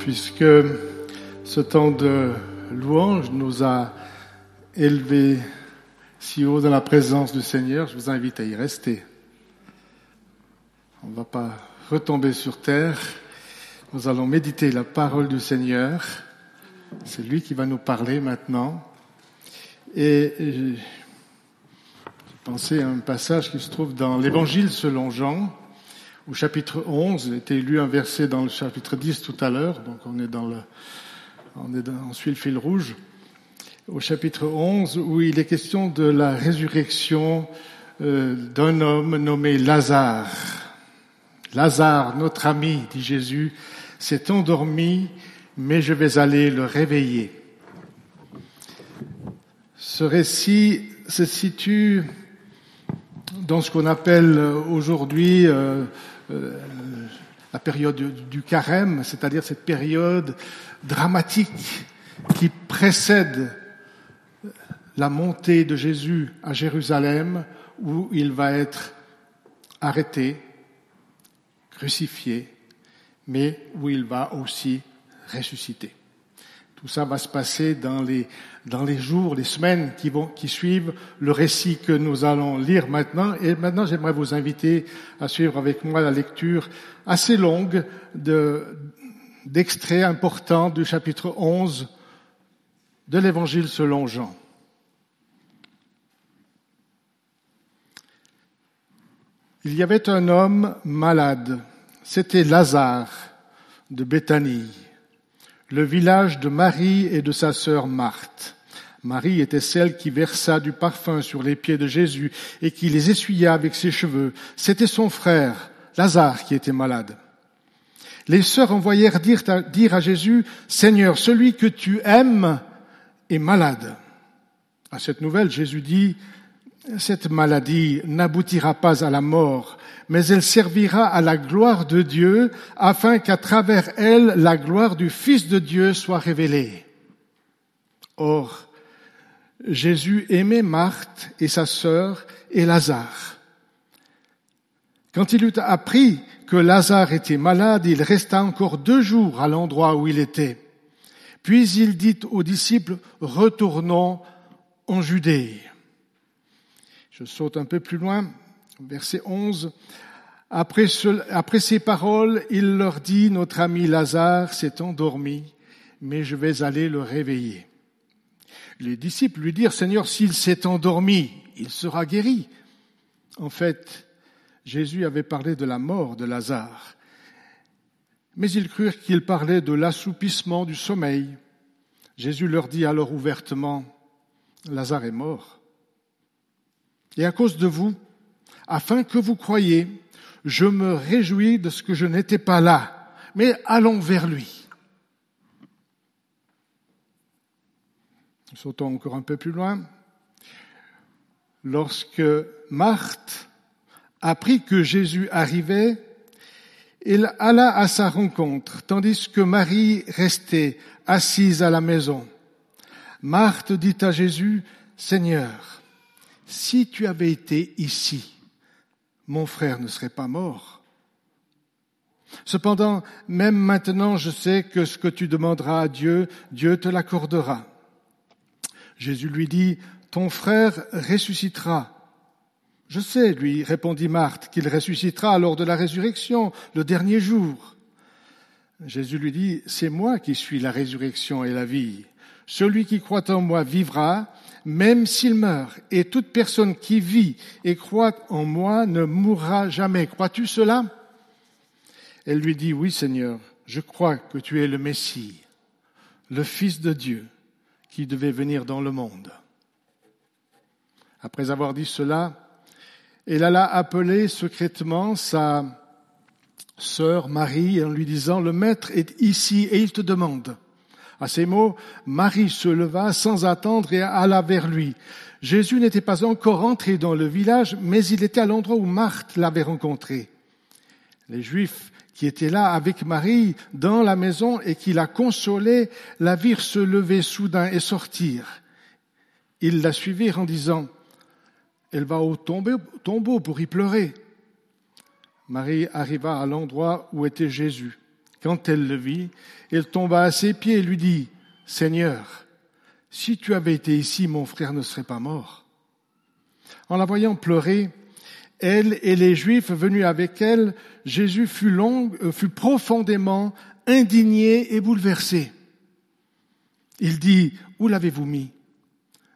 puisque ce temps de louange nous a élevés si haut dans la présence du Seigneur, je vous invite à y rester. On ne va pas retomber sur terre. Nous allons méditer la parole du Seigneur. C'est lui qui va nous parler maintenant. Et j'ai pensé à un passage qui se trouve dans l'Évangile selon Jean, au chapitre 11. Il été lu un verset dans le chapitre 10 tout à l'heure, donc on est dans on suit le fil rouge. Au chapitre 11, où il est question de la résurrection euh, d'un homme nommé Lazare. Lazare, notre ami, dit Jésus, s'est endormi, mais je vais aller le réveiller. Ce récit se situe dans ce qu'on appelle aujourd'hui euh, la période du carême, c'est-à-dire cette période dramatique qui précède la montée de Jésus à Jérusalem où il va être arrêté, crucifié, mais où il va aussi ressusciter. Tout ça va se passer dans les, dans les jours, les semaines qui, vont, qui suivent le récit que nous allons lire maintenant. Et maintenant, j'aimerais vous inviter à suivre avec moi la lecture assez longue de, d'extraits importants du chapitre 11 de l'Évangile selon Jean. Il y avait un homme malade, c'était Lazare de Béthanie le village de Marie et de sa sœur Marthe. Marie était celle qui versa du parfum sur les pieds de Jésus et qui les essuya avec ses cheveux. C'était son frère, Lazare, qui était malade. Les sœurs envoyèrent dire à, Jésus, Seigneur, celui que tu aimes est malade. À cette nouvelle, Jésus dit, cette maladie n'aboutira pas à la mort, mais elle servira à la gloire de Dieu, afin qu'à travers elle, la gloire du Fils de Dieu soit révélée. Or, Jésus aimait Marthe et sa sœur et Lazare. Quand il eut appris que Lazare était malade, il resta encore deux jours à l'endroit où il était. Puis il dit aux disciples, retournons en Judée. Je saute un peu plus loin, verset 11. Après, après ces paroles, il leur dit, notre ami Lazare s'est endormi, mais je vais aller le réveiller. Les disciples lui dirent, Seigneur, s'il s'est endormi, il sera guéri. En fait, Jésus avait parlé de la mort de Lazare, mais ils crurent qu'il parlait de l'assoupissement du sommeil. Jésus leur dit alors ouvertement, Lazare est mort et à cause de vous, afin que vous croyiez, je me réjouis de ce que je n'étais pas là, mais allons vers lui. Sautons encore un peu plus loin. Lorsque Marthe apprit que Jésus arrivait, il alla à sa rencontre, tandis que Marie restait assise à la maison. Marthe dit à Jésus, Seigneur, si tu avais été ici, mon frère ne serait pas mort. Cependant, même maintenant, je sais que ce que tu demanderas à Dieu, Dieu te l'accordera. Jésus lui dit, ton frère ressuscitera. Je sais, lui répondit Marthe, qu'il ressuscitera lors de la résurrection, le dernier jour. Jésus lui dit, c'est moi qui suis la résurrection et la vie. Celui qui croit en moi vivra, même s'il meurt, et toute personne qui vit et croit en moi ne mourra jamais. Crois-tu cela? Elle lui dit, oui Seigneur, je crois que tu es le Messie, le Fils de Dieu, qui devait venir dans le monde. Après avoir dit cela, elle alla appeler secrètement sa sœur Marie en lui disant, le Maître est ici et il te demande. À ces mots, Marie se leva sans attendre et alla vers lui. Jésus n'était pas encore entré dans le village, mais il était à l'endroit où Marthe l'avait rencontré. Les Juifs qui étaient là avec Marie dans la maison et qui la consolaient la virent se lever soudain et sortir. Ils la suivirent en disant, elle va au tombeau pour y pleurer. Marie arriva à l'endroit où était Jésus. Quand elle le vit, elle tomba à ses pieds et lui dit, Seigneur, si tu avais été ici, mon frère ne serait pas mort. En la voyant pleurer, elle et les Juifs venus avec elle, Jésus fut, euh, fut profondément indigné et bouleversé. Il dit, Où l'avez-vous mis?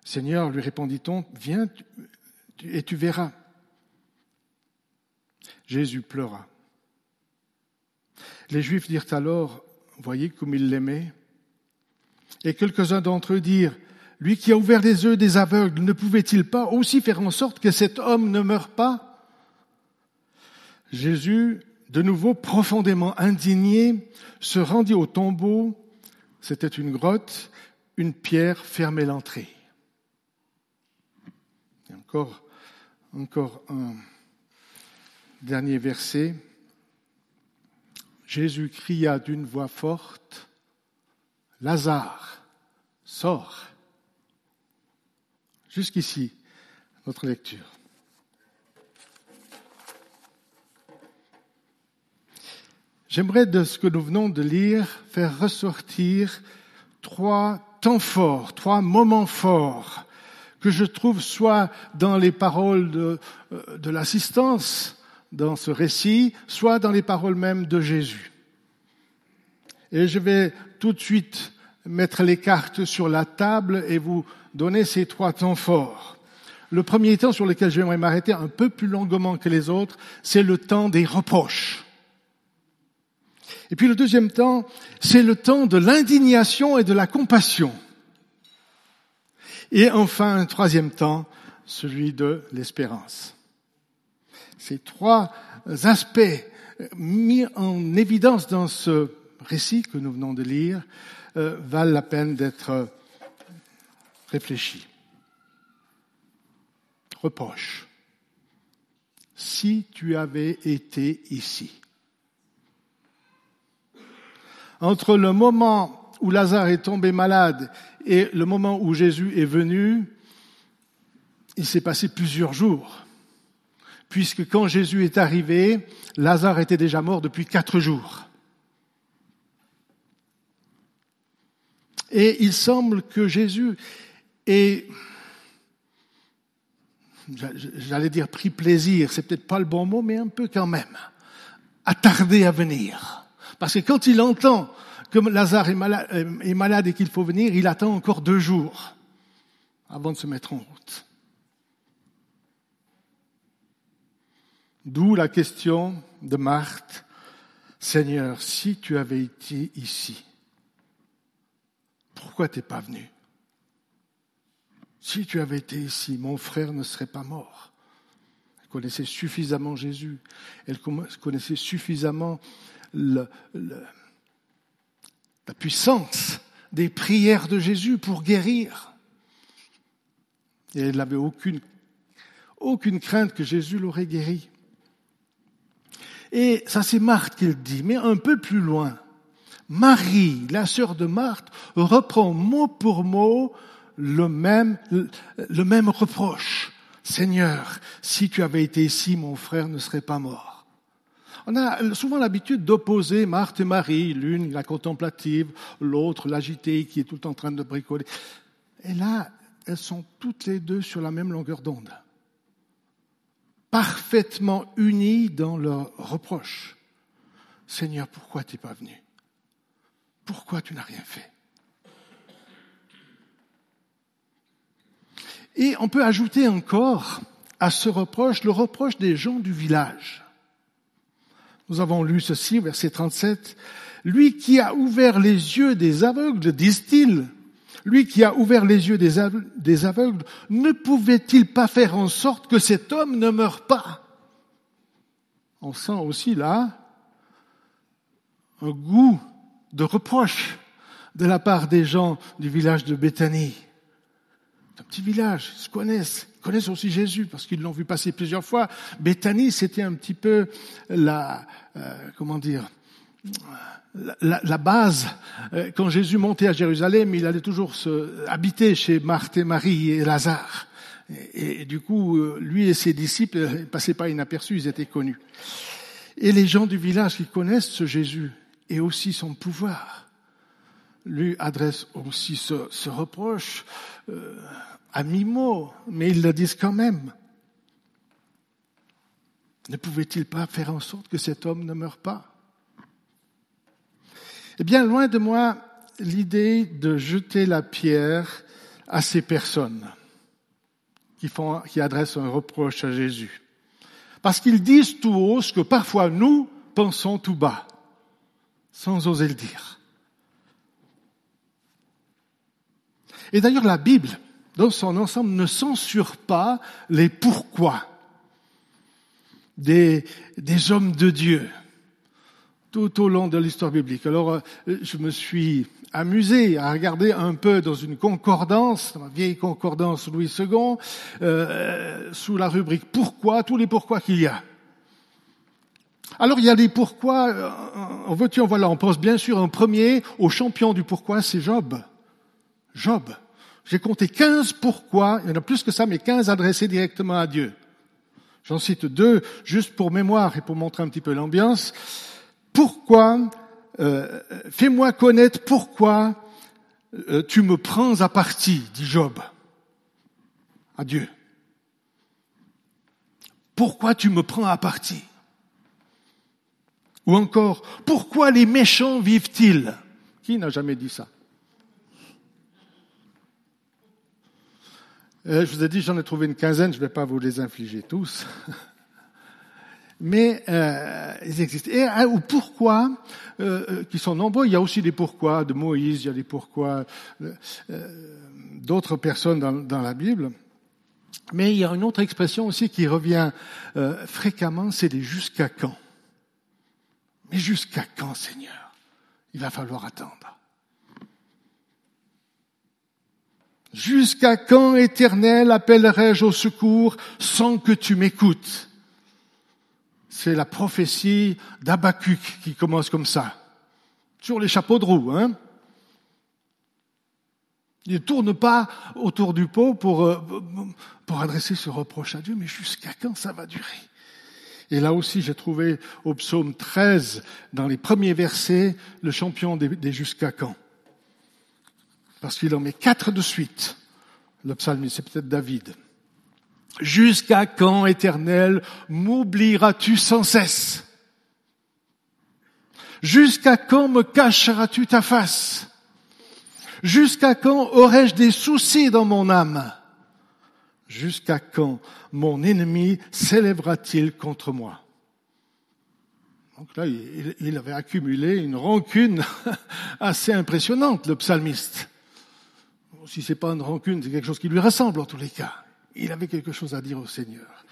Seigneur, lui répondit-on, viens et tu verras. Jésus pleura. Les Juifs dirent alors, voyez comme il l'aimait. Et quelques-uns d'entre eux dirent, lui qui a ouvert les yeux des aveugles, ne pouvait-il pas aussi faire en sorte que cet homme ne meure pas? Jésus, de nouveau profondément indigné, se rendit au tombeau. C'était une grotte, une pierre fermait l'entrée. Encore, un dernier verset. Jésus cria d'une voix forte, Lazare, sors. Jusqu'ici, notre lecture. J'aimerais de ce que nous venons de lire faire ressortir trois temps forts, trois moments forts que je trouve soit dans les paroles de, euh, de l'assistance dans ce récit, soit dans les paroles mêmes de Jésus. Et je vais tout de suite mettre les cartes sur la table et vous donner ces trois temps forts. Le premier temps sur lequel j'aimerais m'arrêter un peu plus longuement que les autres, c'est le temps des reproches. Et puis le deuxième temps, c'est le temps de l'indignation et de la compassion. Et enfin, un troisième temps, celui de l'espérance. Ces trois aspects mis en évidence dans ce récit que nous venons de lire euh, valent la peine d'être réfléchis. Reproche. Si tu avais été ici entre le moment où Lazare est tombé malade et le moment où Jésus est venu, il s'est passé plusieurs jours. Puisque quand Jésus est arrivé, Lazare était déjà mort depuis quatre jours. Et il semble que Jésus ait, j'allais dire pris plaisir, c'est peut-être pas le bon mot, mais un peu quand même, attardé à venir. Parce que quand il entend que Lazare est malade, et qu'il faut venir, il attend encore deux jours avant de se mettre en route. D'où la question de Marthe, Seigneur, si tu avais été ici, pourquoi t'es pas venu? Si tu avais été ici, mon frère ne serait pas mort. Elle connaissait suffisamment Jésus, elle connaissait suffisamment la puissance des prières de Jésus pour guérir. Et elle n'avait aucune, aucune crainte que Jésus l'aurait guéri. Et ça c'est Marthe qui le dit, mais un peu plus loin. Marie, la sœur de Marthe, reprend mot pour mot le même, le même reproche. Seigneur, si tu avais été ici, mon frère ne serait pas mort. On a souvent l'habitude d'opposer Marthe et Marie, l'une la contemplative, l'autre l'agitée qui est tout en train de bricoler. Et là, elles sont toutes les deux sur la même longueur d'onde, parfaitement unies dans leurs reproches. Seigneur, pourquoi tu n'es pas venu Pourquoi tu n'as rien fait? Et on peut ajouter encore à ce reproche le reproche des gens du village. Nous avons lu ceci, verset 37. Lui qui a ouvert les yeux des aveugles, disent-ils, lui qui a ouvert les yeux des aveugles, ne pouvait-il pas faire en sorte que cet homme ne meure pas? On sent aussi là un goût de reproche de la part des gens du village de Béthanie. Un petit village, ils se connaissent, ils connaissent aussi Jésus parce qu'ils l'ont vu passer plusieurs fois. Béthanie, c'était un petit peu la, euh, comment dire, la, base. Euh, quand Jésus montait à Jérusalem, il allait toujours se habiter chez Marthe et Marie et Lazare. Et, du coup, euh, lui et ses disciples ne passaient pas inaperçus, ils étaient connus. Et les gens du village qui connaissent ce Jésus, et aussi son pouvoir, lui adresse aussi ce, reproche euh, à mi-mot, mais ils le disent quand même. Ne pouvait-il pas faire en sorte que cet homme ne meure pas? Eh bien, loin de moi l'idée de jeter la pierre à ces personnes qui, adressent un reproche à Jésus. Parce qu'ils disent tout haut ce que parfois nous pensons tout bas, sans oser le dire. Et d'ailleurs, la Bible, dans son ensemble, ne censure pas les pourquoi des, des hommes de Dieu tout au long de l'histoire biblique. Alors, euh, je me suis amusé à regarder un peu dans une concordance, dans ma vieille concordance Louis II, euh, sous la rubrique Pourquoi, tous les pourquoi qu'il y a. Alors il y a des pourquoi, euh, en veux-tu, voilà, on pense bien sûr en premier au champion du pourquoi, c'est Job. Job. J'ai compté 15 pourquoi, il y en a plus que ça, mais 15 adressés directement à Dieu. J'en cite deux, juste pour mémoire et pour montrer un petit peu l'ambiance. Pourquoi, euh, fais-moi connaître pourquoi euh, tu me prends à partie, dit Job, à Dieu. Pourquoi tu me prends à partie? Ou encore, pourquoi les méchants vivent-ils? Qui n'a jamais dit ça? Je vous ai dit, j'en ai trouvé une quinzaine, je ne vais pas vous les infliger tous. mais euh, ils existent. Et euh, ou pourquoi, euh, euh, qui sont nombreux, il y a aussi des pourquoi de Moïse, il y a des pourquoi euh, d'autres personnes dans, dans, la Bible. Mais il y a une autre expression aussi qui revient fréquemment, c'est les jusqu'à quand. Mais jusqu'à quand, Seigneur? Il va falloir attendre. Jusqu'à quand, Éternel, appellerai-je au secours sans que tu m'écoutes? C'est la prophétie d'Abacuc qui commence comme ça. Sur les chapeaux de roue, hein. Il ne tourne pas autour du pot pour, euh, pour adresser ce reproche à Dieu, mais jusqu'à quand ça va durer? Et là aussi, j'ai trouvé au psaume 13, dans les premiers versets, le champion des, des jusqu'à quand. Parce qu'il en met quatre de suite. Le psalme, c'est peut-être David. Jusqu'à quand, éternel, m'oublieras-tu sans cesse? Jusqu'à quand me cacheras-tu ta face? Jusqu'à quand aurais-je des soucis dans mon âme? Jusqu'à quand mon ennemi s'élèvera-t-il contre moi? Donc là, il, avait accumulé une rancune assez impressionnante, le psalmiste. Si c'est pas une rancune, c'est quelque chose qui lui ressemble en tous les cas il avait quelque chose à dire au Seigneur.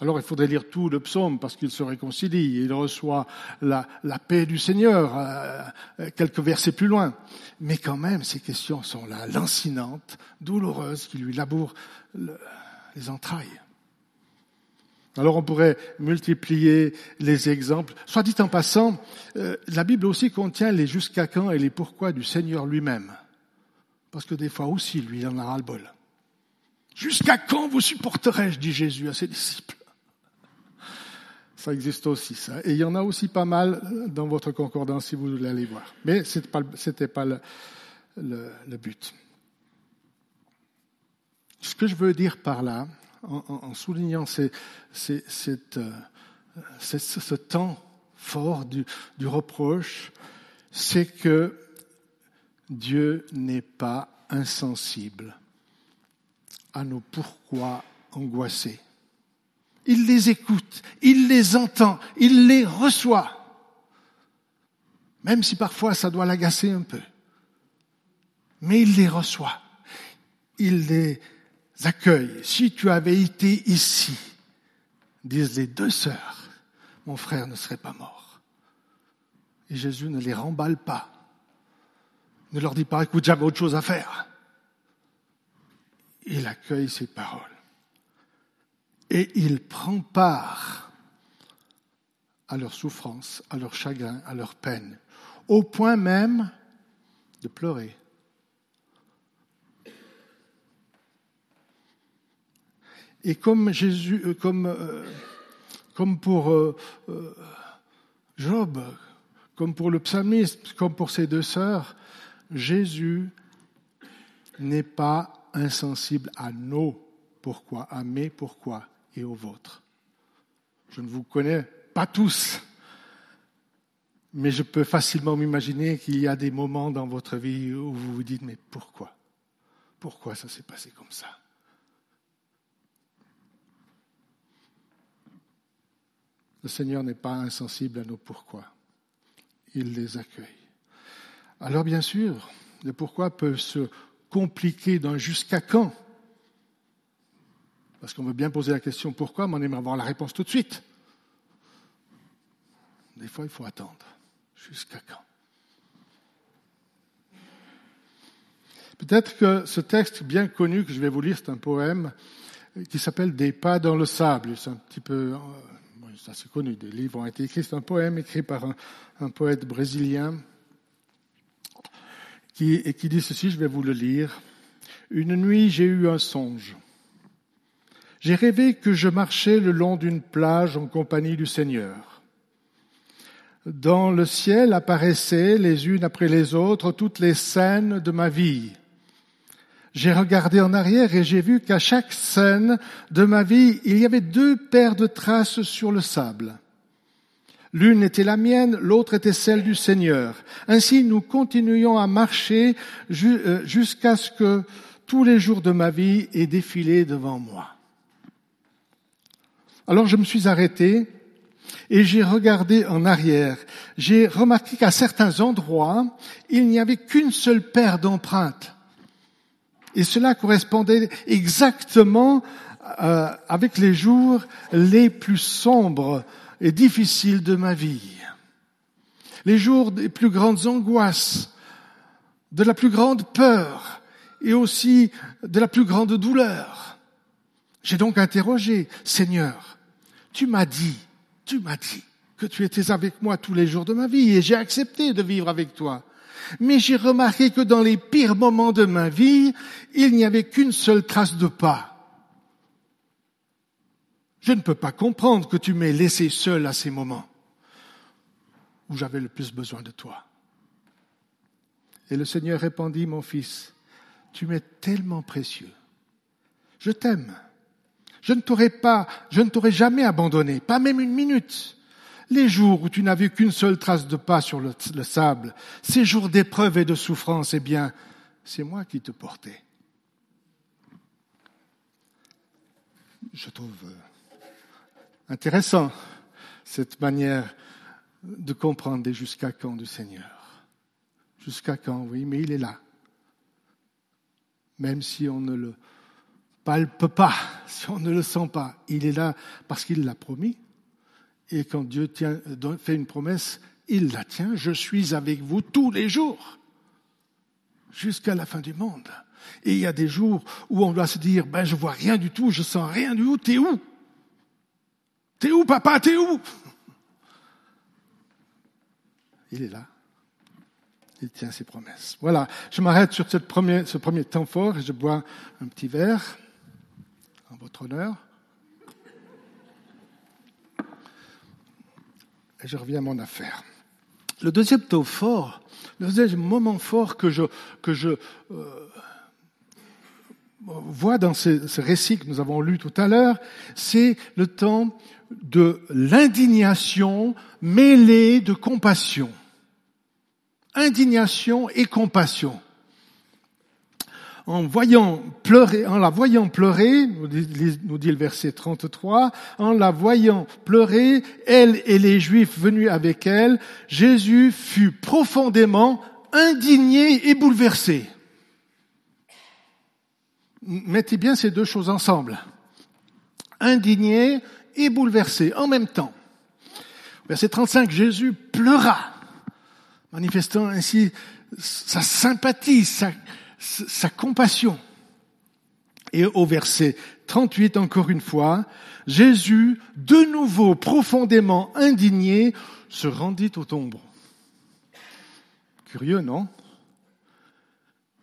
Alors il faudrait lire tout le psaume parce qu'il se réconcilie, il reçoit la, la paix du Seigneur euh, euh, quelques versets plus loin. Mais quand même, ces questions sont là, lancinantes, douloureuses, qui lui labourent les entrailles. Alors on pourrait multiplier les exemples. Soit dit en passant, euh, la Bible aussi contient les jusqu'à quand et les pourquoi du Seigneur lui-même. Parce que des fois aussi, lui, il en a ras-le-bol. Jusqu'à quand vous supporterai-je, dit Jésus à ses disciples? Ça existe aussi, ça. Et il y en a aussi pas mal dans votre concordance si vous voulez aller voir. Mais ce n'était pas, le, but. Ce que je veux dire par là, en, soulignant euh, ce temps fort du reproche, c'est que Dieu n'est pas insensible à nos pourquoi angoissés. Il les écoute, il les entend, il les reçoit. Même si parfois ça doit l'agacer un peu. Mais il les reçoit. Il les accueille. Si tu avais été ici, disent les deux sœurs, mon frère ne serait pas mort. Et Jésus ne les remballe pas. Ne leur dit pas, écoute, j'avais autre chose à faire il accueille ces paroles. Et il prend part à leur souffrance, à leur chagrin, à leur peine, au point même de pleurer. Et comme Jésus, euh, comme, euh, comme pour euh, Job, comme pour le psalmiste, comme pour ses deux sœurs, Jésus n'est pas insensible à nos pourquoi, à mes pourquoi et aux vôtres. Je ne vous connais pas tous, mais je peux facilement m'imaginer qu'il y a des moments dans votre vie où vous vous dites, mais pourquoi? Pourquoi ça s'est passé comme ça? Le Seigneur n'est pas insensible à nos pourquoi. Il les accueille. Alors bien sûr, les pourquoi peuvent se compliquer d'un jusqu'à quand? Parce qu'on veut bien poser la question pourquoi, mais on aimerait avoir la réponse tout de suite. Des fois, il faut attendre. Jusqu'à quand? Peut-être que ce texte bien connu que je vais vous lire, c'est un poème qui s'appelle Des pas dans le sable. C'est un petit peu, euh, c'est connu, des livres ont été écrits. C'est un poème écrit par un, poète brésilien qui, et qui dit ceci, je vais vous le lire. Une nuit, j'ai eu un songe. J'ai rêvé que je marchais le long d'une plage en compagnie du Seigneur. Dans le ciel apparaissaient les unes après les autres toutes les scènes de ma vie. J'ai regardé en arrière et j'ai vu qu'à chaque scène de ma vie, il y avait deux paires de traces sur le sable. L'une était la mienne, l'autre était celle du Seigneur. Ainsi, nous continuions à marcher euh, jusqu'à ce que tous les jours de ma vie aient défilé devant moi. Alors je me suis arrêté et j'ai regardé en arrière. J'ai remarqué qu'à certains endroits, il n'y avait qu'une seule paire d'empreintes. Et cela correspondait exactement euh, avec les jours les plus sombres et difficiles de ma vie. Les jours des plus grandes angoisses, de la plus grande peur et aussi de la plus grande douleur. J'ai donc interrogé, Seigneur, tu m'as dit, tu m'as dit que tu étais avec moi tous les jours de ma vie et j'ai accepté de vivre avec toi. Mais j'ai remarqué que dans les pires moments de ma vie, il n'y avait qu'une seule trace de pas. Je ne peux pas comprendre que tu m'aies laissé seul à ces moments où j'avais le plus besoin de toi. Et le Seigneur répondit, mon fils, tu m'es tellement précieux. Je t'aime. Je ne t'aurais pas, je ne t'aurais jamais abandonné, pas même une minute. Les jours où tu n'as vu qu'une seule trace de pas sur le, sable, ces jours d'épreuve et de souffrance, eh bien, c'est moi qui te portais. Je trouve euh, intéressant cette manière de comprendre jusqu'à quand du Seigneur. Jusqu'à quand, oui, mais il est là. Même si on ne le palpe pas, si on ne le sent pas. Il est là parce qu'il l'a promis. Et quand Dieu fait une promesse, il la tient. Je suis avec vous tous les jours, jusqu'à la fin du monde. Et il y a des jours où on doit se dire, ben je vois rien du tout, je sens rien du tout. T'es où? T'es où, papa? T'es où? Il est là. Il tient ses promesses. Voilà. Je m'arrête sur ce premier temps fort et je bois un petit verre en votre honneur. Et je reviens à mon affaire. Le deuxième temps fort, le deuxième moment fort que je, que je euh, vois dans ce récit que nous avons lu tout à l'heure, c'est le temps de l'indignation mêlée de compassion. Indignation et compassion en voyant pleurer, en la voyant pleurer, nous dit, le verset 33, en la voyant pleurer, elle et les Juifs venus avec elle, Jésus fut profondément indigné et bouleversé. Mettez bien ces deux choses ensemble. Indigné et bouleversé en même temps. Verset 35, Jésus pleura, manifestant ainsi sa sympathie, sa, compassion. Et au verset 38, encore une fois, Jésus, de nouveau profondément indigné, se rendit au tombeau. Curieux, non?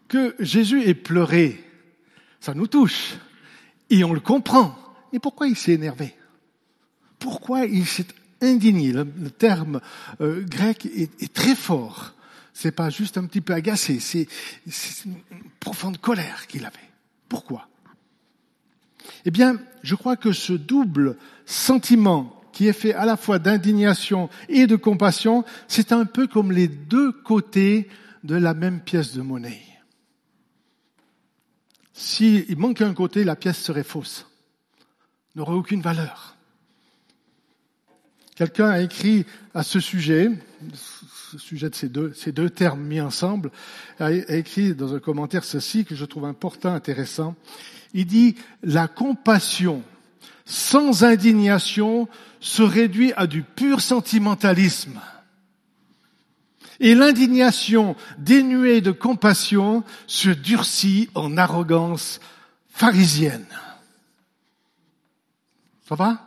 Que Jésus ait pleuré, ça nous touche. Et on le comprend. Mais pourquoi il s'est énervé? Pourquoi il s'est indigné. Le, terme euh, grec est, très fort. C'est pas juste un petit peu agacé, c'est une profonde colère qu'il avait. Pourquoi? Eh bien, je crois que ce double sentiment qui est fait à la fois d'indignation et de compassion, c'est un peu comme les deux côtés de la même pièce de monnaie. S'il manquait un côté, la pièce serait fausse, n'aurait aucune valeur. Quelqu'un a écrit à ce sujet, ce sujet de ces deux, ces deux termes mis ensemble, a écrit dans un commentaire ceci que je trouve important, intéressant. Il dit, la compassion sans indignation se réduit à du pur sentimentalisme. Et l'indignation dénuée de compassion se durcit en arrogance pharisienne. Ça va?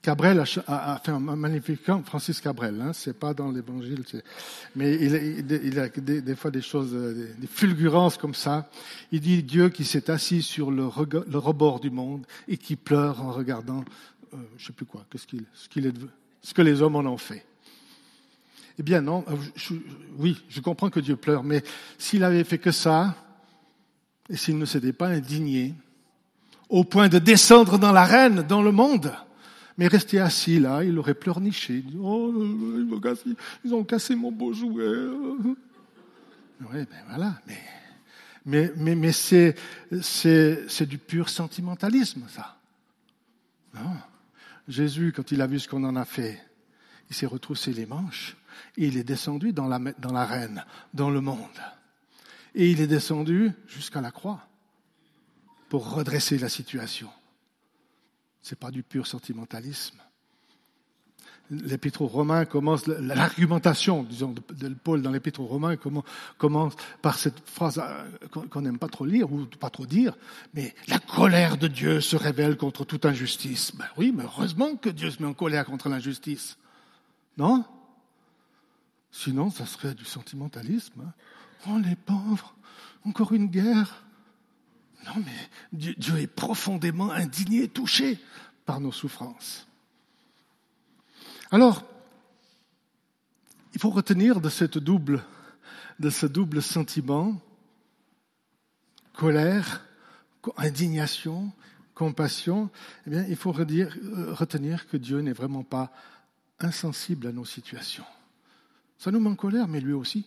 Cabrel a, fait un magnifique Francis Cabrel, hein, c'est pas dans l'évangile, mais il, a des, fois des choses, des fulgurances comme ça. Il dit Dieu qui s'est assis sur le, rebord du monde et qui pleure en regardant, euh, je sais plus quoi, ce ce que les hommes en ont fait. Eh bien non, euh, oui, je comprends que Dieu pleure, mais s'il avait fait que ça, et s'il ne s'était pas indigné, au point de descendre dans l'arène, dans le monde, mais rester assis là, il aurait pleurniché. Oh, ils ont cassé mon beau jouet. Oui, ben voilà, mais, mais, c'est, du pur sentimentalisme, ça. Jésus, quand il a vu ce qu'on en a fait, il s'est retroussé les manches et il est descendu dans la, dans l'arène, dans le monde. Et il est descendu jusqu'à la croix pour redresser la situation. C'est pas du pur sentimentalisme. L'épître aux Romains commence, l'argumentation, disons, de Paul dans l'épître aux Romains commence par cette phrase euh, qu'on n'aime pas trop lire ou pas trop dire, mais la colère de Dieu se révèle contre toute injustice. Ben oui, mais heureusement que Dieu se met en colère contre l'injustice. Non? Sinon, ça serait du sentimentalisme. Hein. Oh, les pauvres, encore une guerre. Non, mais Dieu, est profondément indigné et touché par nos souffrances. Alors, il faut retenir de cette double, de ce double sentiment, colère, indignation, compassion, eh bien, il faut euh, retenir que Dieu n'est vraiment pas insensible à nos situations. Ça nous met en colère, mais lui aussi.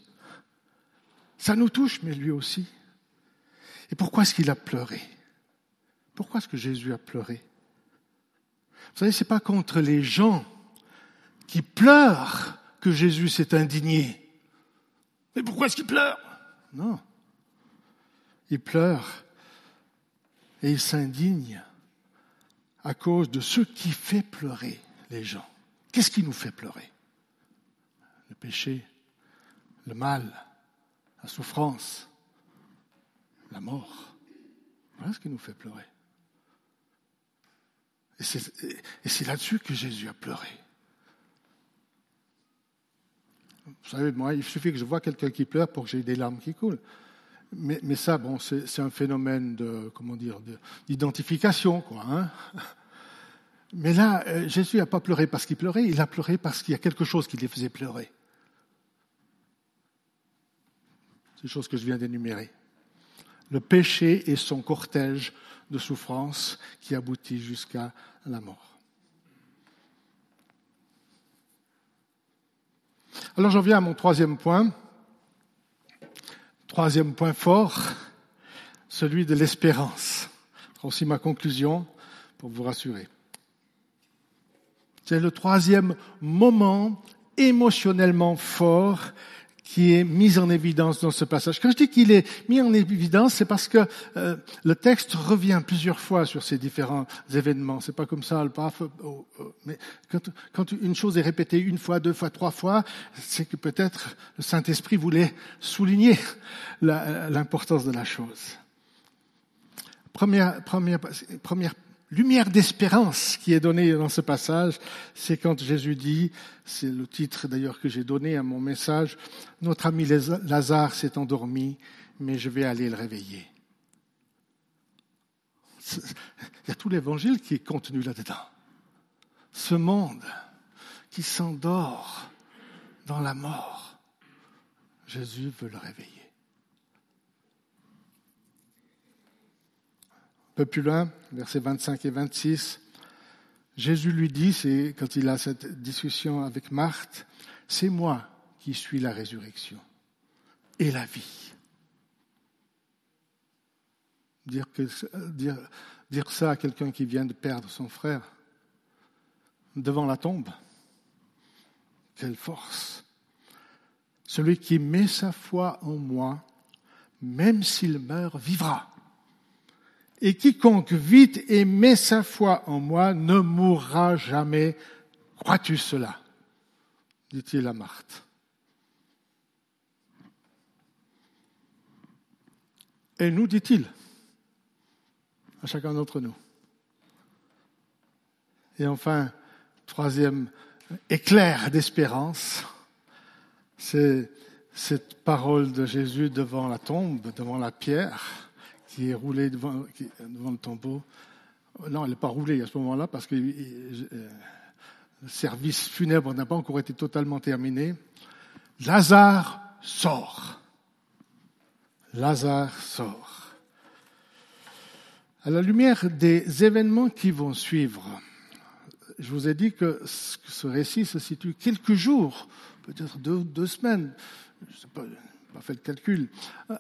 Ça nous touche, mais lui aussi. Et pourquoi est-ce qu'il a pleuré? Pourquoi est-ce que Jésus a pleuré? Vous savez, ce n'est pas contre les gens qui pleurent que Jésus s'est indigné. Mais pourquoi est-ce qu'il pleure? Non. Il pleure et il s'indigne à cause de ce qui fait pleurer les gens. Qu'est-ce qui nous fait pleurer? Le péché, le mal, la souffrance, la mort. Voilà ce qui nous fait pleurer. Et c'est là-dessus que Jésus a pleuré. Vous savez, moi, il suffit que je vois quelqu'un qui pleure pour que j'ai des larmes qui coulent. Mais, ça, bon, c'est un phénomène de, comment dire, d'identification, quoi. Hein mais là, euh, Jésus n'a pas pleuré parce qu'il pleurait, il a pleuré parce qu'il y a quelque chose qui les faisait pleurer. C'est choses que je viens d'énumérer le péché et son cortège de souffrance qui aboutit jusqu'à la mort. Alors j'en viens à mon troisième point. Troisième point fort, celui de l'espérance. Aussi ma conclusion pour vous rassurer. C'est le troisième moment émotionnellement fort qui est mis en évidence dans ce passage. Quand je dis qu'il est mis en évidence, c'est parce que euh, le texte revient plusieurs fois sur ces différents événements. C'est pas comme ça, le paf. Oh, oh, mais quand, quand, une chose est répétée une fois, deux fois, trois fois, c'est que peut-être le Saint-Esprit voulait souligner l'importance de la chose. Première, première, première lumière d'espérance qui est donnée dans ce passage, c'est quand Jésus dit, c'est le titre d'ailleurs que j'ai donné à mon message, notre ami Lazare s'est endormi, mais je vais aller le réveiller. Il y a tout l'évangile qui est contenu là-dedans. ce monde qui s'endort dans la mort, Jésus veut le réveiller. Un peu plus loin, versets 25 et 26, Jésus lui dit, c'est quand il a cette discussion avec Marthe, c'est moi qui suis la résurrection et la vie. Dire, ça à quelqu'un qui vient de perdre son frère devant la tombe, quelle force. Celui qui met sa foi en moi, même s'il meurt, vivra. Et quiconque vit et met sa foi en moi ne mourra jamais. Crois-tu cela? dit-il à Marthe. Et nous, dit-il, à chacun d'entre nous. Et enfin, troisième éclair d'espérance, c'est cette parole de Jésus devant la tombe, devant la pierre qui est roulée devant, le tombeau. Non, elle n'est pas roulée à ce moment-là parce que euh, le service funèbre n'a pas encore été totalement terminé. Lazare sort. Lazare sort. À la lumière des événements qui vont suivre, je vous ai dit que ce récit se situe quelques jours, peut-être deux, semaines, je sais pas, pas fait le calcul,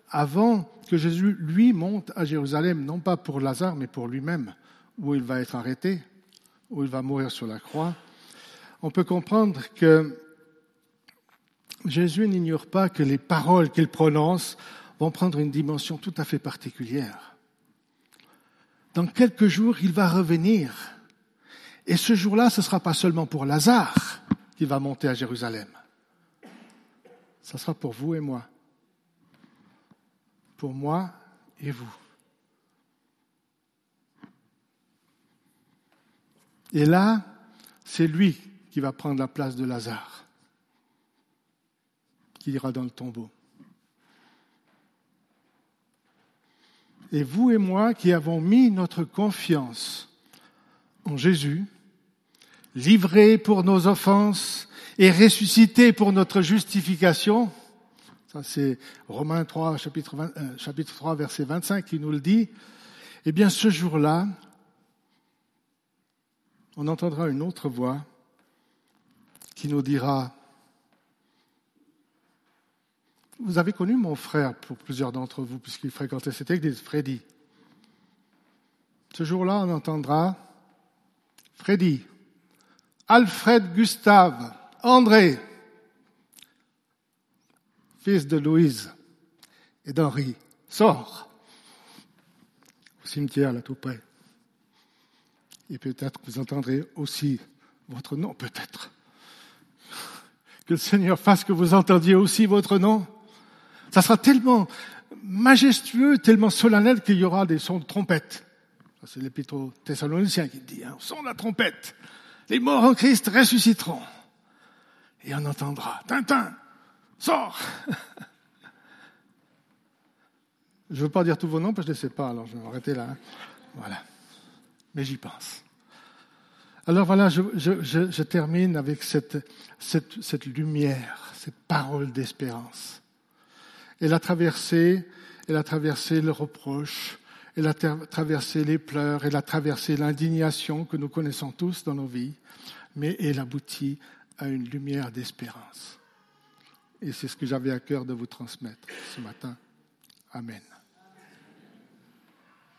avant que Jésus, lui, monte à Jérusalem, non pas pour Lazare, mais pour lui-même, où il va être arrêté, où il va mourir sur la croix. On peut comprendre que Jésus n'ignore pas que les paroles qu'il prononce vont prendre une dimension tout à fait particulière. Dans quelques jours, il va revenir. Et ce jour-là, ce ne sera pas seulement pour Lazare qui va monter à Jérusalem. Ce sera pour vous et moi pour moi et vous. Et là, c'est lui qui va prendre la place de Lazare, qui ira dans le tombeau. Et vous et moi qui avons mis notre confiance en Jésus, livré pour nos offenses et ressuscité pour notre justification, ça, c'est Romains 3, chapitre, euh, chapitre 3, verset 25 qui nous le dit. Eh bien, ce jour-là, on entendra une autre voix qui nous dira, vous avez connu mon frère pour plusieurs d'entre vous, puisqu'il fréquentait cette église, Freddy. Ce jour-là, on entendra Freddy, Alfred Gustave, André, fils de Louise et d'Henri, sort au cimetière là tout près. Et peut-être vous entendrez aussi votre nom, peut-être. Que le Seigneur fasse que vous entendiez aussi votre nom. Ça sera tellement majestueux, tellement solennel qu'il y aura des sons de trompette. C'est l'épître aux Thessaloniciens qui dit, hein, son de la trompette. Les morts en Christ ressusciteront. Et on entendra, Tintin, Sors Je ne veux pas dire tous vos noms parce que je ne les sais pas, alors je vais m'arrêter là. Hein. Voilà. Mais j'y pense. Alors voilà, je, termine avec cette, cette, cette, lumière, cette parole d'espérance. Elle a traversé, elle a traversé le reproche, elle a traversé les pleurs, elle a traversé l'indignation que nous connaissons tous dans nos vies, mais elle aboutit à une lumière d'espérance. Et c'est ce que j'avais à cœur de vous transmettre ce matin. Amen.